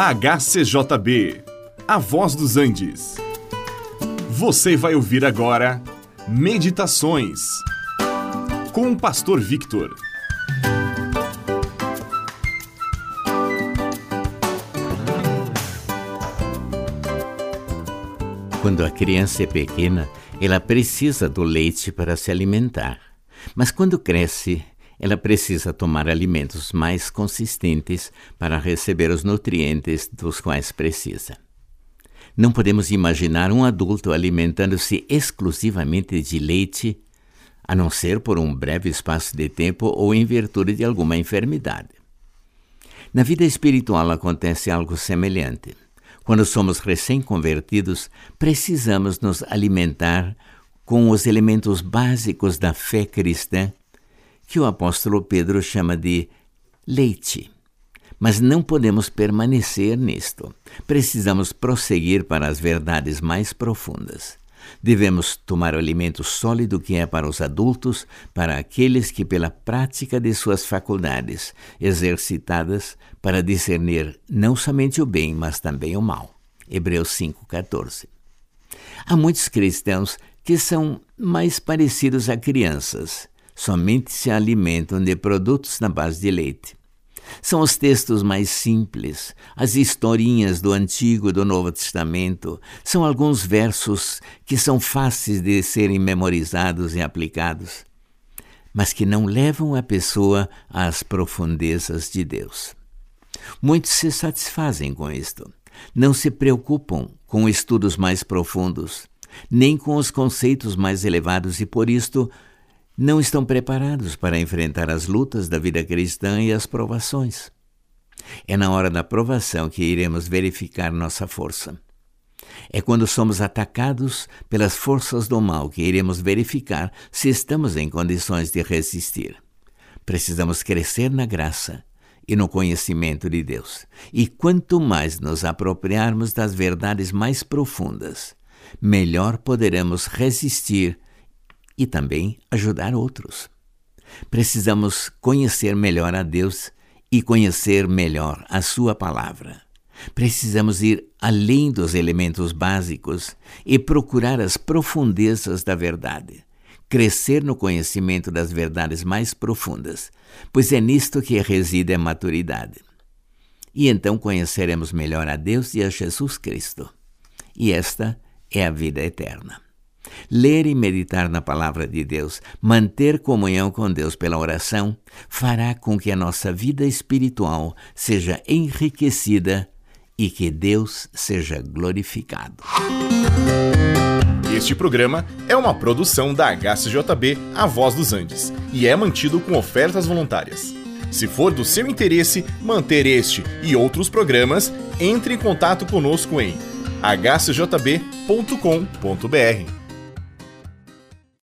HCJB, A Voz dos Andes. Você vai ouvir agora Meditações com o Pastor Victor. Quando a criança é pequena, ela precisa do leite para se alimentar. Mas quando cresce, ela precisa tomar alimentos mais consistentes para receber os nutrientes dos quais precisa. Não podemos imaginar um adulto alimentando-se exclusivamente de leite, a não ser por um breve espaço de tempo ou em virtude de alguma enfermidade. Na vida espiritual acontece algo semelhante. Quando somos recém-convertidos, precisamos nos alimentar com os elementos básicos da fé cristã que o apóstolo Pedro chama de leite. Mas não podemos permanecer nisto. Precisamos prosseguir para as verdades mais profundas. Devemos tomar o alimento sólido que é para os adultos, para aqueles que, pela prática de suas faculdades exercitadas, para discernir não somente o bem, mas também o mal. Hebreus 5,14. Há muitos cristãos que são mais parecidos a crianças somente se alimentam de produtos na base de leite. São os textos mais simples, as historinhas do Antigo e do Novo Testamento, são alguns versos que são fáceis de serem memorizados e aplicados, mas que não levam a pessoa às profundezas de Deus. Muitos se satisfazem com isto, não se preocupam com estudos mais profundos, nem com os conceitos mais elevados e por isto não estão preparados para enfrentar as lutas da vida cristã e as provações. É na hora da provação que iremos verificar nossa força. É quando somos atacados pelas forças do mal que iremos verificar se estamos em condições de resistir. Precisamos crescer na graça e no conhecimento de Deus. E quanto mais nos apropriarmos das verdades mais profundas, melhor poderemos resistir e também ajudar outros. Precisamos conhecer melhor a Deus e conhecer melhor a Sua palavra. Precisamos ir além dos elementos básicos e procurar as profundezas da verdade, crescer no conhecimento das verdades mais profundas, pois é nisto que reside a maturidade. E então conheceremos melhor a Deus e a Jesus Cristo. E esta é a vida eterna. Ler e meditar na palavra de Deus, manter comunhão com Deus pela oração, fará com que a nossa vida espiritual seja enriquecida e que Deus seja glorificado. Este programa é uma produção da HCJB A Voz dos Andes e é mantido com ofertas voluntárias. Se for do seu interesse manter este e outros programas, entre em contato conosco em hcjb.com.br.